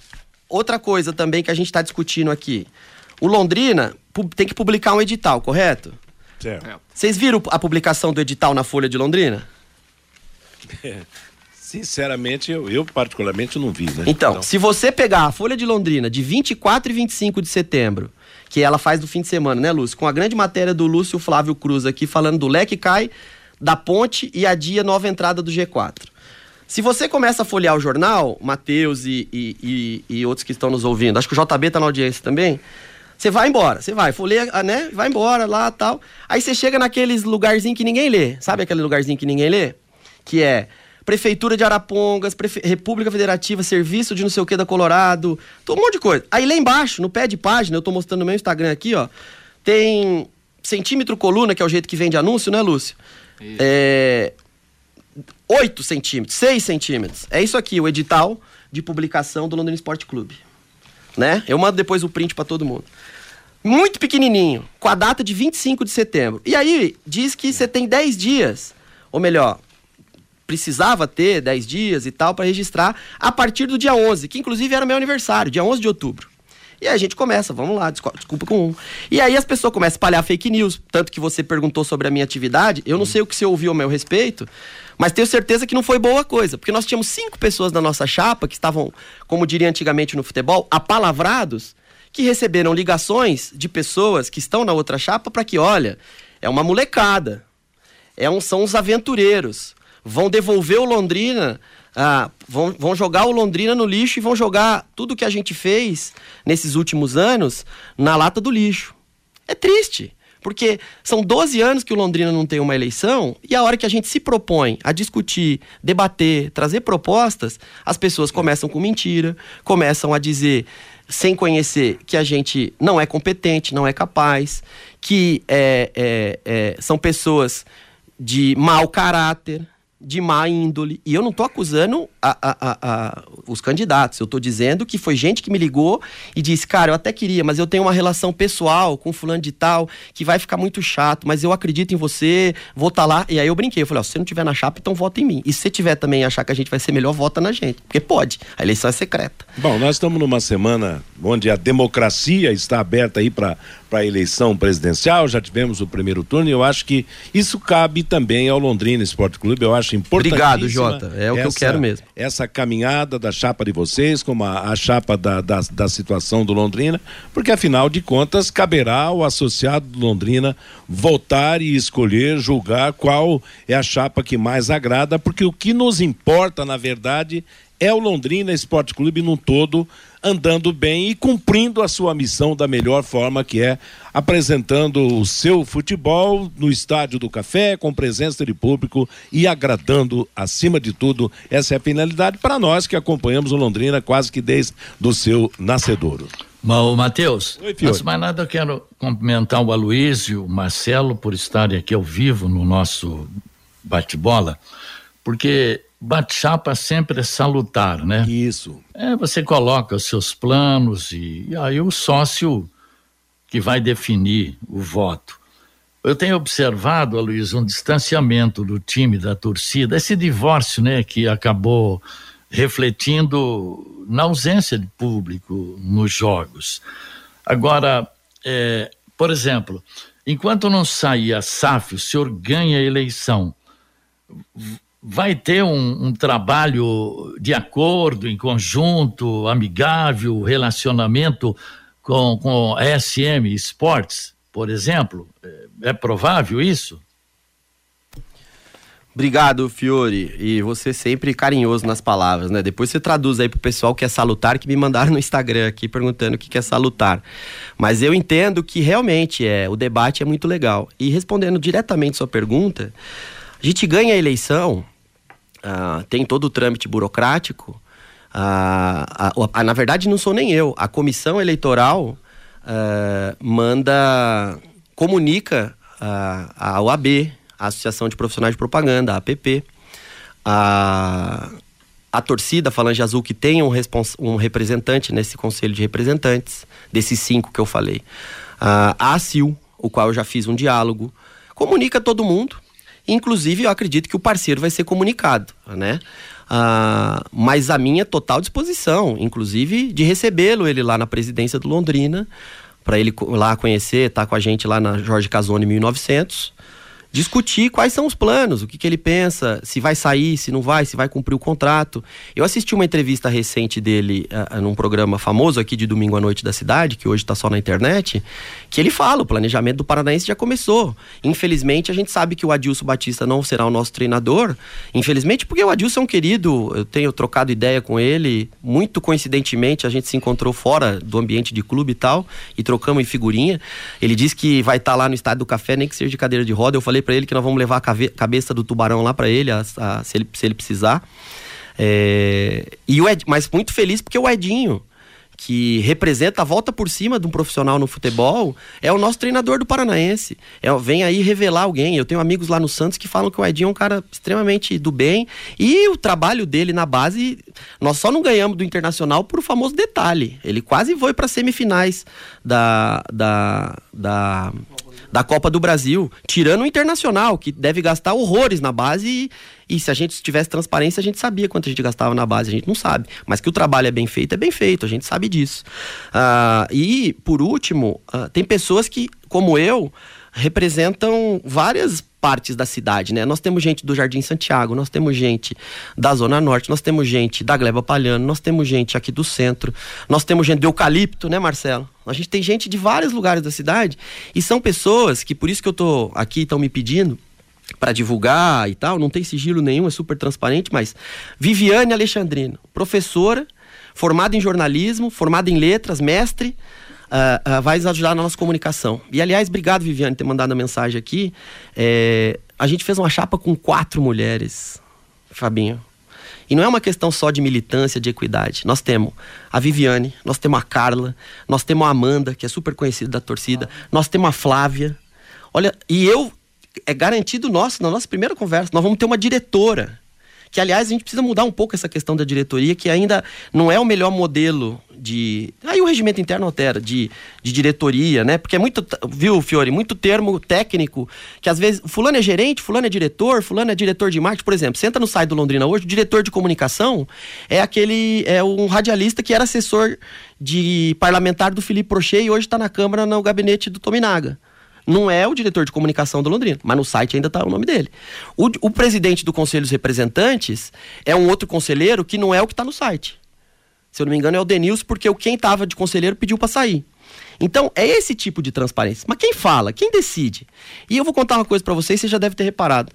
outra coisa também que a gente está discutindo aqui. O Londrina tem que publicar um edital, correto? Certo. Vocês viram a publicação do edital na Folha de Londrina? Sinceramente, eu, eu, particularmente não vi, né? Então, então, se você pegar a Folha de Londrina de 24 e 25 de setembro, que ela faz do fim de semana, né, Lúcio? Com a grande matéria do Lúcio Flávio Cruz aqui, falando do leque cai, da ponte e a dia nova entrada do G4. Se você começa a folhear o jornal, Matheus e, e, e, e outros que estão nos ouvindo, acho que o JB está na audiência também, você vai embora, você vai, folheia, né? Vai embora lá tal. Aí você chega naqueles lugarzinho que ninguém lê. Sabe aquele lugarzinho que ninguém lê? Que é Prefeitura de Arapongas, Prefe... República Federativa, Serviço de não sei o que da Colorado, um monte de coisa. Aí lá embaixo, no pé de página, eu tô mostrando no meu Instagram aqui, ó, tem centímetro coluna, que é o jeito que vende anúncio, né, Lúcio? Isso. É... 8 centímetros, 6 centímetros. É isso aqui, o edital de publicação do Londrina Esporte Clube né? Eu mando depois o print para todo mundo. Muito pequenininho, com a data de 25 de setembro. E aí diz que você tem 10 dias, ou melhor, precisava ter 10 dias e tal para registrar a partir do dia 11, que inclusive era meu aniversário, dia 11 de outubro. E aí a gente começa, vamos lá, desculpa com um. E aí as pessoas começam a espalhar fake news, tanto que você perguntou sobre a minha atividade, eu não sei o que você ouviu ao meu respeito, mas tenho certeza que não foi boa coisa, porque nós tínhamos cinco pessoas na nossa chapa que estavam, como diria antigamente no futebol, apalavrados, que receberam ligações de pessoas que estão na outra chapa para que, olha, é uma molecada. é um, são os aventureiros. Vão devolver o Londrina, ah, vão, vão jogar o Londrina no lixo e vão jogar tudo que a gente fez nesses últimos anos na lata do lixo. É triste. Porque são 12 anos que o Londrina não tem uma eleição e a hora que a gente se propõe a discutir, debater, trazer propostas, as pessoas começam com mentira, começam a dizer sem conhecer que a gente não é competente, não é capaz, que é, é, é, são pessoas de mau caráter, de má índole. E eu não estou acusando a, a, a, os candidatos. Eu estou dizendo que foi gente que me ligou e disse: Cara, eu até queria, mas eu tenho uma relação pessoal com fulano de tal que vai ficar muito chato, mas eu acredito em você, vou estar tá lá. E aí eu brinquei: eu falei, se você não tiver na chapa, então vota em mim. E se você tiver também achar que a gente vai ser melhor, vota na gente. Porque pode. A eleição é secreta. Bom, nós estamos numa semana onde a democracia está aberta aí para para a eleição presidencial, já tivemos o primeiro turno e eu acho que isso cabe também ao Londrina Esporte Clube, eu acho importante. Obrigado, Jota, é o essa, que eu quero mesmo. Essa caminhada da chapa de vocês, como a, a chapa da, da, da, situação do Londrina, porque afinal de contas caberá ao associado do Londrina votar e escolher, julgar qual é a chapa que mais agrada, porque o que nos importa, na verdade, é o Londrina Esporte Clube num todo andando bem e cumprindo a sua missão da melhor forma, que é apresentando o seu futebol no Estádio do Café, com presença de público e agradando, acima de tudo, essa é a finalidade para nós que acompanhamos o Londrina quase que desde do seu nascedouro. Bom, Matheus, antes de mais nada eu quero cumprimentar o Aloysio, o Marcelo, por estarem aqui ao vivo no nosso bate-bola, porque bate-chapa sempre é salutar, né? Isso. É, você coloca os seus planos e, e, aí o sócio que vai definir o voto. Eu tenho observado, Luiz, um distanciamento do time, da torcida, esse divórcio, né, que acabou refletindo na ausência de público nos jogos. Agora, é, por exemplo, enquanto não sair a SAF, o senhor ganha a eleição vai ter um, um, trabalho de acordo, em conjunto, amigável, relacionamento com, com a SM Sports, por exemplo? É, é provável isso? Obrigado, Fiore. E você sempre carinhoso nas palavras, né? Depois você traduz aí pro pessoal que é salutar, que me mandaram no Instagram aqui perguntando o que é salutar. Mas eu entendo que realmente é, o debate é muito legal. E respondendo diretamente sua pergunta, a gente ganha a eleição uh, tem todo o trâmite burocrático. Uh, na verdade, não sou nem eu. A comissão eleitoral uh, manda, comunica uh, a OAB, a Associação de Profissionais de Propaganda, a APP, a, a torcida Falange Azul, que tem um, um representante nesse conselho de representantes, desses cinco que eu falei. a ACIL, o qual eu já fiz um diálogo, comunica todo mundo Inclusive, eu acredito que o parceiro vai ser comunicado, né? Ah, mas a minha total disposição, inclusive, de recebê-lo ele lá na presidência do Londrina, para ele lá conhecer, estar tá com a gente lá na Jorge Casone 1900 discutir quais são os planos, o que, que ele pensa, se vai sair, se não vai, se vai cumprir o contrato. Eu assisti uma entrevista recente dele uh, num programa famoso aqui de domingo à noite da cidade, que hoje está só na internet, que ele fala: o planejamento do Paranaense já começou. Infelizmente, a gente sabe que o Adilson Batista não será o nosso treinador. Infelizmente, porque o Adilson é um querido, eu tenho trocado ideia com ele, muito coincidentemente, a gente se encontrou fora do ambiente de clube e tal, e trocamos em figurinha. Ele disse que vai estar tá lá no estádio do café, nem que seja de cadeira de roda. Eu falei para ele que nós vamos levar a cabeça do tubarão lá para ele, a, a, se ele, se ele precisar. É, e o Ed, mas muito feliz porque o Edinho, que representa a volta por cima de um profissional no futebol, é o nosso treinador do Paranaense. É, vem aí revelar alguém. Eu tenho amigos lá no Santos que falam que o Edinho é um cara extremamente do bem. E o trabalho dele na base, nós só não ganhamos do Internacional por o famoso detalhe. Ele quase foi para semifinais da, da, da da Copa do Brasil, tirando o Internacional, que deve gastar horrores na base e, e se a gente tivesse transparência, a gente sabia quanto a gente gastava na base, a gente não sabe. Mas que o trabalho é bem feito, é bem feito, a gente sabe disso. Uh, e, por último, uh, tem pessoas que, como eu, representam várias partes da cidade, né? Nós temos gente do Jardim Santiago, nós temos gente da Zona Norte, nós temos gente da Gleba Palhano, nós temos gente aqui do centro, nós temos gente do Eucalipto, né, Marcelo? A gente tem gente de vários lugares da cidade e são pessoas que, por isso que eu tô aqui, estão me pedindo, para divulgar e tal, não tem sigilo nenhum, é super transparente, mas Viviane Alexandrino, professora, formada em jornalismo, formada em letras, mestre, uh, uh, vai ajudar na nossa comunicação. E aliás, obrigado Viviane por ter mandado a mensagem aqui. É, a gente fez uma chapa com quatro mulheres, Fabinho. E não é uma questão só de militância, de equidade. Nós temos a Viviane, nós temos a Carla, nós temos a Amanda, que é super conhecida da torcida, nós temos a Flávia. Olha, e eu é garantido nosso, na nossa primeira conversa, nós vamos ter uma diretora. Que, aliás, a gente precisa mudar um pouco essa questão da diretoria, que ainda não é o melhor modelo de. Aí o regimento interno altera, de, de diretoria, né? Porque é muito, viu, Fiore, muito termo técnico, que às vezes. Fulano é gerente, fulano é diretor, fulano é diretor de marketing, por exemplo. Senta no site do Londrina hoje, o diretor de comunicação é aquele. É um radialista que era assessor de parlamentar do Felipe Prochet e hoje está na Câmara no gabinete do Tominaga. Não é o diretor de comunicação do Londrina, mas no site ainda está o nome dele. O, o, presidente do Conselho dos Representantes é um outro conselheiro que não é o que está no site. Se eu não me engano, é o Denilson, porque o quem estava de conselheiro pediu para sair. Então, é esse tipo de transparência. Mas quem fala? Quem decide? E eu vou contar uma coisa para vocês, você já deve ter reparado.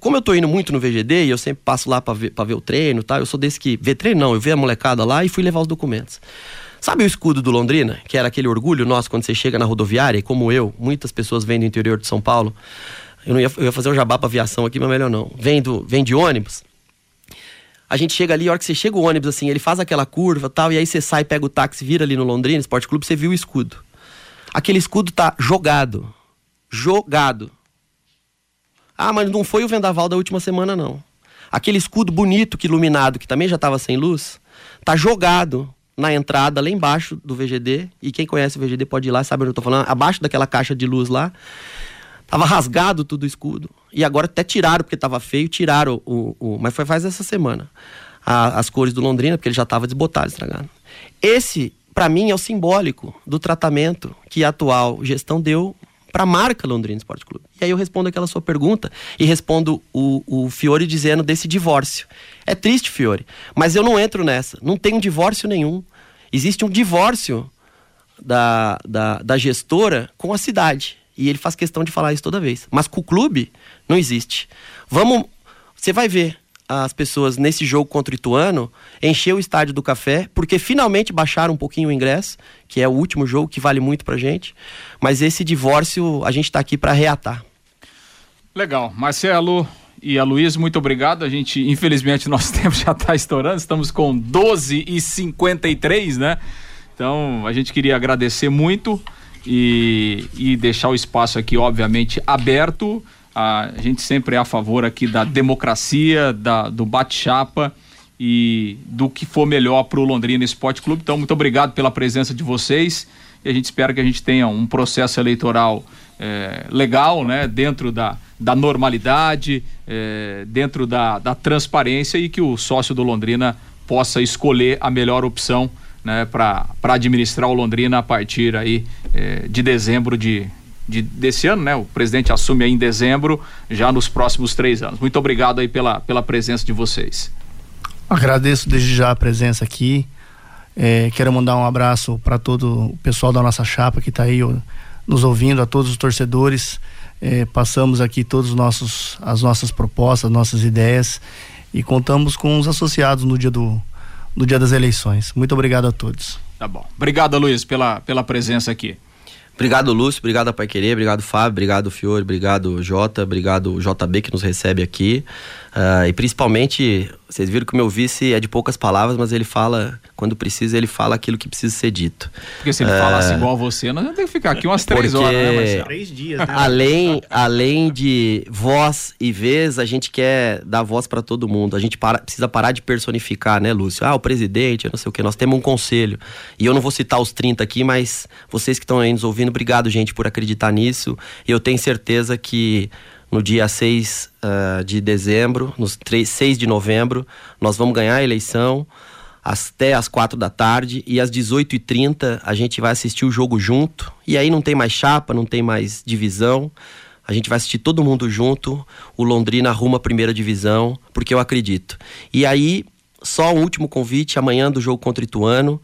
Como eu estou indo muito no VGD e eu sempre passo lá para ver, ver o treino, tá? Eu sou desse que vê treino não, eu vi a molecada lá e fui levar os documentos. Sabe o escudo do Londrina? Que era aquele orgulho nosso quando você chega na rodoviária, e como eu, muitas pessoas vêm do interior de São Paulo. Eu, não ia, eu ia fazer um jabá para aviação aqui, mas melhor não. Vem, do, vem de ônibus. A gente chega ali, a hora que você chega o ônibus, assim, ele faz aquela curva tal, e aí você sai, pega o táxi, vira ali no Londrina Esporte Clube, você viu o escudo. Aquele escudo tá jogado. Jogado. Ah, mas não foi o vendaval da última semana, não. Aquele escudo bonito, que iluminado, que também já estava sem luz, tá jogado na entrada lá embaixo do VGD. E quem conhece o VGD pode ir lá, sabe onde eu tô falando. Abaixo daquela caixa de luz lá. Tava rasgado tudo o escudo. E agora até tiraram, porque tava feio, tiraram o. o mas foi faz essa semana. A, as cores do Londrina, porque ele já tava desbotado, estragado. Esse, para mim, é o simbólico do tratamento que a atual gestão deu para a marca Londrina Esporte Clube. E aí eu respondo aquela sua pergunta e respondo o, o Fiore dizendo desse divórcio. É triste, Fiore, mas eu não entro nessa. Não tem um divórcio nenhum. Existe um divórcio da, da, da gestora com a cidade. E ele faz questão de falar isso toda vez. Mas com o clube, não existe. Vamos. Você vai ver as pessoas nesse jogo contra o Ituano encher o estádio do café, porque finalmente baixaram um pouquinho o ingresso, que é o último jogo que vale muito pra gente. Mas esse divórcio a gente tá aqui para reatar. Legal. Marcelo e a Luiz, muito obrigado. A gente, infelizmente, nosso tempo já está estourando. Estamos com 12 e 53, né? Então, a gente queria agradecer muito e, e deixar o espaço aqui, obviamente, aberto a gente sempre é a favor aqui da democracia, da, do bate-chapa e do que for melhor para o Londrina Esporte Clube. Então, muito obrigado pela presença de vocês e a gente espera que a gente tenha um processo eleitoral é, legal, né, dentro da, da normalidade, é, dentro da, da transparência e que o sócio do Londrina possa escolher a melhor opção né, para administrar o Londrina a partir aí é, de dezembro de, de, desse ano, né? O presidente assume aí em dezembro, já nos próximos três anos. Muito obrigado aí pela, pela presença de vocês. Agradeço desde já a presença aqui. É, quero mandar um abraço para todo o pessoal da nossa chapa que está aí ó, nos ouvindo, a todos os torcedores. É, passamos aqui todos os nossos, as nossas propostas, nossas ideias e contamos com os associados no dia do, no dia das eleições. Muito obrigado a todos. Tá bom. Obrigado, Luiz, pela, pela presença aqui. Obrigado, Lúcio. Obrigado Pai Querer. Obrigado, Fábio. Obrigado, Fiore. Obrigado, Jota. Obrigado, JB, que nos recebe aqui. Uh, e principalmente, vocês viram que o meu vice é de poucas palavras, mas ele fala, quando precisa, ele fala aquilo que precisa ser dito. Porque se ele uh, falasse igual a você, nós vamos ter que ficar aqui umas três horas, né, Marcelo? Três dias, né? Além, além de voz e vez, a gente quer dar voz para todo mundo. A gente para, precisa parar de personificar, né, Lúcio? Ah, o presidente, não sei o que. Nós temos um conselho. E eu não vou citar os 30 aqui, mas vocês que estão aí nos ouvindo, obrigado, gente, por acreditar nisso. E eu tenho certeza que no dia 6 uh, ah, de dezembro, no 3, 6 de novembro, nós vamos ganhar a eleição até às 4 da tarde e às 18h30 a gente vai assistir o jogo junto. E aí não tem mais chapa, não tem mais divisão. A gente vai assistir todo mundo junto. O Londrina arruma a primeira divisão, porque eu acredito. E aí, só um último convite: amanhã do jogo contra o Ituano.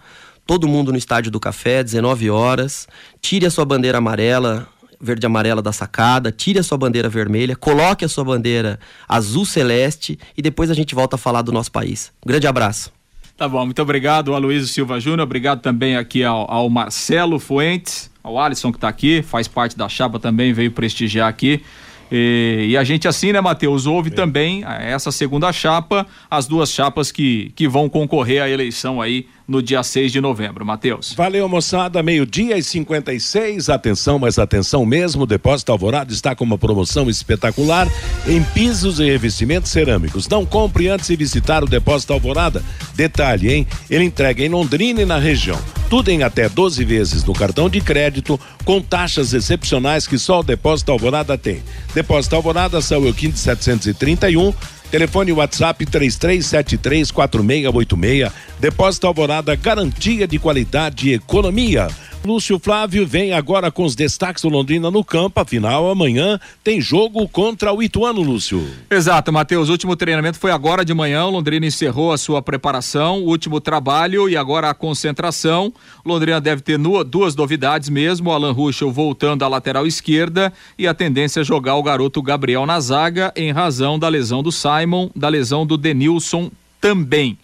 Todo mundo no Estádio do Café, 19 horas. Tire a sua bandeira amarela verde e amarela da sacada, tire a sua bandeira vermelha, coloque a sua bandeira azul celeste e depois a gente volta a falar do nosso país. Um grande abraço. Tá bom, muito obrigado, Aloysio Silva Júnior. Obrigado também aqui ao, ao Marcelo Fuentes, ao Alisson que está aqui, faz parte da chapa também, veio prestigiar aqui. E, e, a gente assim, né, Matheus, ouve também essa segunda chapa, as duas chapas que, que vão concorrer à eleição aí no dia 6 de novembro. Matheus. Valeu, moçada. Meio-dia e 56. Atenção, mas atenção mesmo. O Depósito Alvorada está com uma promoção espetacular em pisos e revestimentos cerâmicos. Não compre antes de visitar o Depósito Alvorada. Detalhe, hein? Ele entrega em Londrina e na região. Tudo em até 12 vezes no cartão de crédito, com taxas excepcionais que só o Depósito Alvorada tem. Depósito Alvorada, São Euquim 731 Telefone WhatsApp 33734686. Depósito Alvorada, garantia de qualidade e economia. Lúcio Flávio vem agora com os destaques do Londrina no campo. Afinal, amanhã tem jogo contra o Ituano, Lúcio. Exato, Matheus. O último treinamento foi agora de manhã. O Londrina encerrou a sua preparação, o último trabalho e agora a concentração. O Londrina deve ter duas novidades mesmo: o Alan Ruschel voltando à lateral esquerda e a tendência é jogar o garoto Gabriel na zaga em razão da lesão do Simon, da lesão do Denilson também.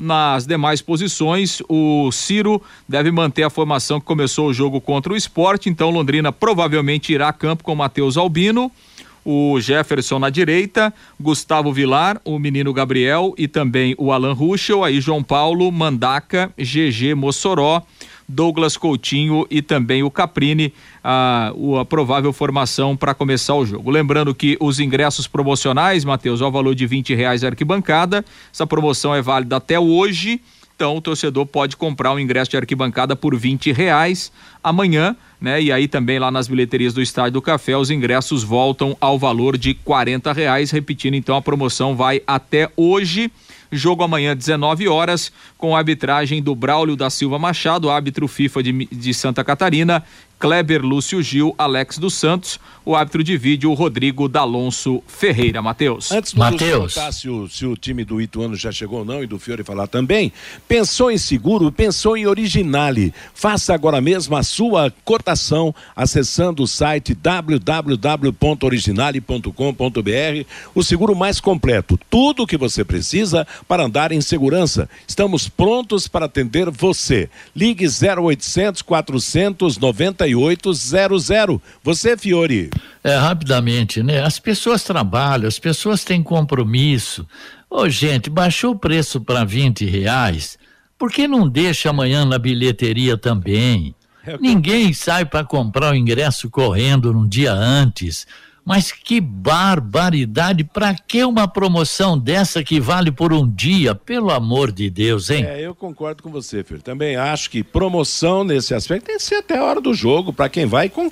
Nas demais posições, o Ciro deve manter a formação que começou o jogo contra o esporte, então Londrina provavelmente irá a campo com Matheus Albino, o Jefferson na direita, Gustavo Vilar, o menino Gabriel e também o Alan Ruschel, aí João Paulo, Mandaca, GG Mossoró, Douglas Coutinho e também o Caprini, a, a provável formação para começar o jogo. Lembrando que os ingressos promocionais, Matheus, ao valor de 20 reais arquibancada, essa promoção é válida até hoje. Então o torcedor pode comprar um ingresso de arquibancada por 20 reais amanhã, né? E aí também lá nas bilheterias do Estádio do Café os ingressos voltam ao valor de 40 reais. Repetindo, então a promoção vai até hoje. Jogo amanhã, 19 horas, com a arbitragem do Braulio da Silva Machado, árbitro FIFA de, de Santa Catarina, Kleber Lúcio Gil, Alex dos Santos, o árbitro de vídeo, Rodrigo D'Alonso Ferreira. Matheus. Antes do Matheus. se o, se o time do Ituano já chegou ou não e do Fiore falar também, pensou em seguro, pensou em Originale. Faça agora mesmo a sua cotação acessando o site www.originale.com.br, o seguro mais completo, tudo o que você precisa para andar em segurança. Estamos prontos para atender você. Ligue 0800 490 3800. Você, Fiore. É, rapidamente, né? As pessoas trabalham, as pessoas têm compromisso. Ô, gente, baixou o preço para 20 reais. Por que não deixa amanhã na bilheteria também? É Ninguém sai para comprar o ingresso correndo num dia antes. Mas que barbaridade! Para que uma promoção dessa que vale por um dia? Pelo amor de Deus, hein? É, eu concordo com você, filho. Também acho que promoção nesse aspecto tem que ser até a hora do jogo, para quem vai. Com...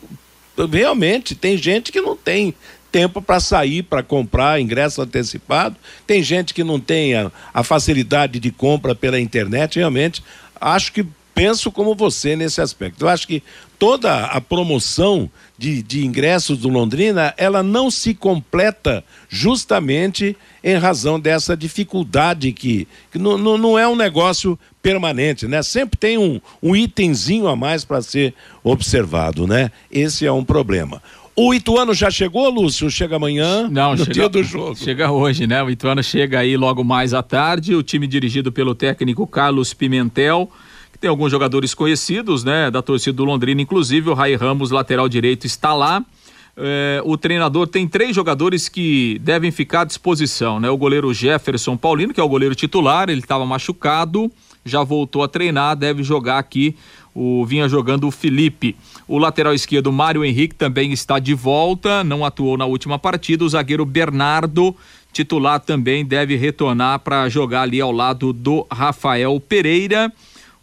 Realmente, tem gente que não tem tempo para sair, para comprar ingresso antecipado. Tem gente que não tem a, a facilidade de compra pela internet. Realmente, acho que penso como você nesse aspecto. Eu acho que toda a promoção de, de ingressos do Londrina, ela não se completa justamente em razão dessa dificuldade que, que não, não, não é um negócio permanente, né? Sempre tem um, um itemzinho a mais para ser observado, né? Esse é um problema. O Ituano já chegou, Lúcio? Chega amanhã? Não, no chega, dia do jogo. Chega hoje, né? O Ituano chega aí logo mais à tarde. O time dirigido pelo técnico Carlos Pimentel tem alguns jogadores conhecidos, né, da torcida do Londrina, inclusive o Rai Ramos, lateral direito, está lá. É, o treinador tem três jogadores que devem ficar à disposição, né? O goleiro Jefferson Paulino, que é o goleiro titular, ele estava machucado, já voltou a treinar, deve jogar aqui. O vinha jogando o Felipe. O lateral esquerdo Mário Henrique também está de volta, não atuou na última partida. O zagueiro Bernardo, titular também deve retornar para jogar ali ao lado do Rafael Pereira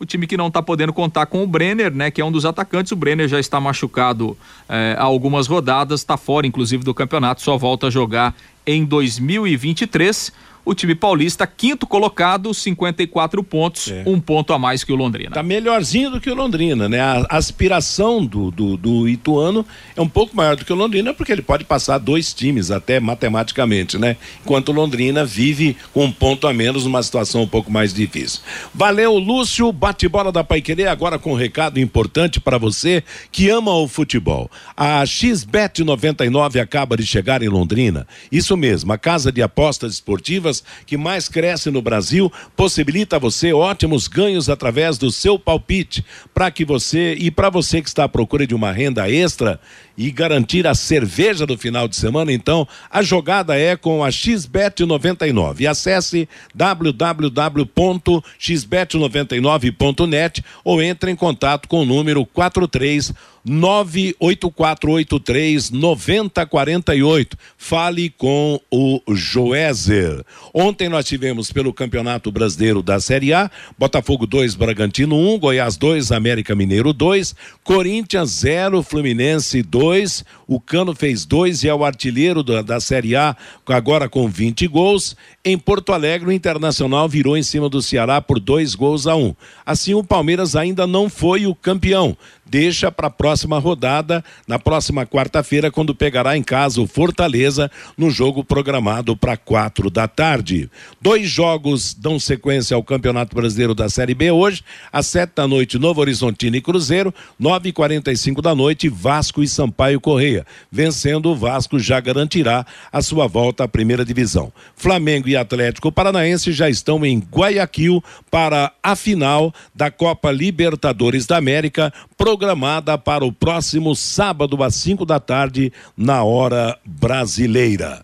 o time que não está podendo contar com o Brenner, né, que é um dos atacantes. O Brenner já está machucado eh, há algumas rodadas, está fora, inclusive, do campeonato, só volta a jogar em 2023. O time paulista, quinto colocado, 54 pontos, é. um ponto a mais que o Londrina. Tá melhorzinho do que o Londrina, né? A aspiração do, do, do Ituano é um pouco maior do que o Londrina, porque ele pode passar dois times, até matematicamente, né? Enquanto o Londrina vive com um ponto a menos, numa situação um pouco mais difícil. Valeu, Lúcio, bate-bola da Paiquerê, agora com um recado importante para você que ama o futebol. A XBet 99 acaba de chegar em Londrina. Isso mesmo, a casa de apostas esportivas que mais cresce no Brasil possibilita a você ótimos ganhos através do seu palpite. Para que você e para você que está à procura de uma renda extra e garantir a cerveja do final de semana, então a jogada é com a XBet 99. Acesse www.xbet99.net ou entre em contato com o número 43 98483 9048. Fale com o Joézer. Ontem nós tivemos pelo Campeonato Brasileiro da Série A, Botafogo 2, Bragantino 1, Goiás 2, América Mineiro 2, Corinthians 0, Fluminense 2. O Cano fez dois e é o artilheiro da, da Série A, agora com 20 gols. Em Porto Alegre, o Internacional virou em cima do Ceará por dois gols a um. Assim, o Palmeiras ainda não foi o campeão deixa para a próxima rodada, na próxima quarta-feira, quando pegará em casa o Fortaleza no jogo programado para quatro da tarde. Dois jogos dão sequência ao Campeonato Brasileiro da Série B hoje, às sete da noite, Novo Horizontino e Cruzeiro, nove e quarenta da noite, Vasco e Sampaio Correia. Vencendo o Vasco já garantirá a sua volta à primeira divisão. Flamengo e Atlético Paranaense já estão em Guayaquil para a final da Copa Libertadores da América, programada para o próximo sábado às 5 da tarde, na hora brasileira.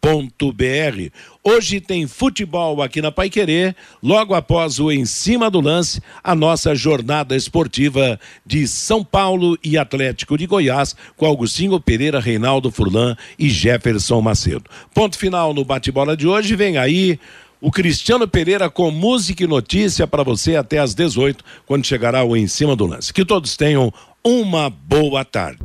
br Hoje tem futebol aqui na Paiquerê, logo após o Em Cima do Lance, a nossa jornada esportiva de São Paulo e Atlético de Goiás, com Augustinho Pereira, Reinaldo Furlan e Jefferson Macedo. Ponto final no bate-bola de hoje, vem aí o Cristiano Pereira com música e notícia para você até às 18, quando chegará o Em Cima do Lance. Que todos tenham uma boa tarde.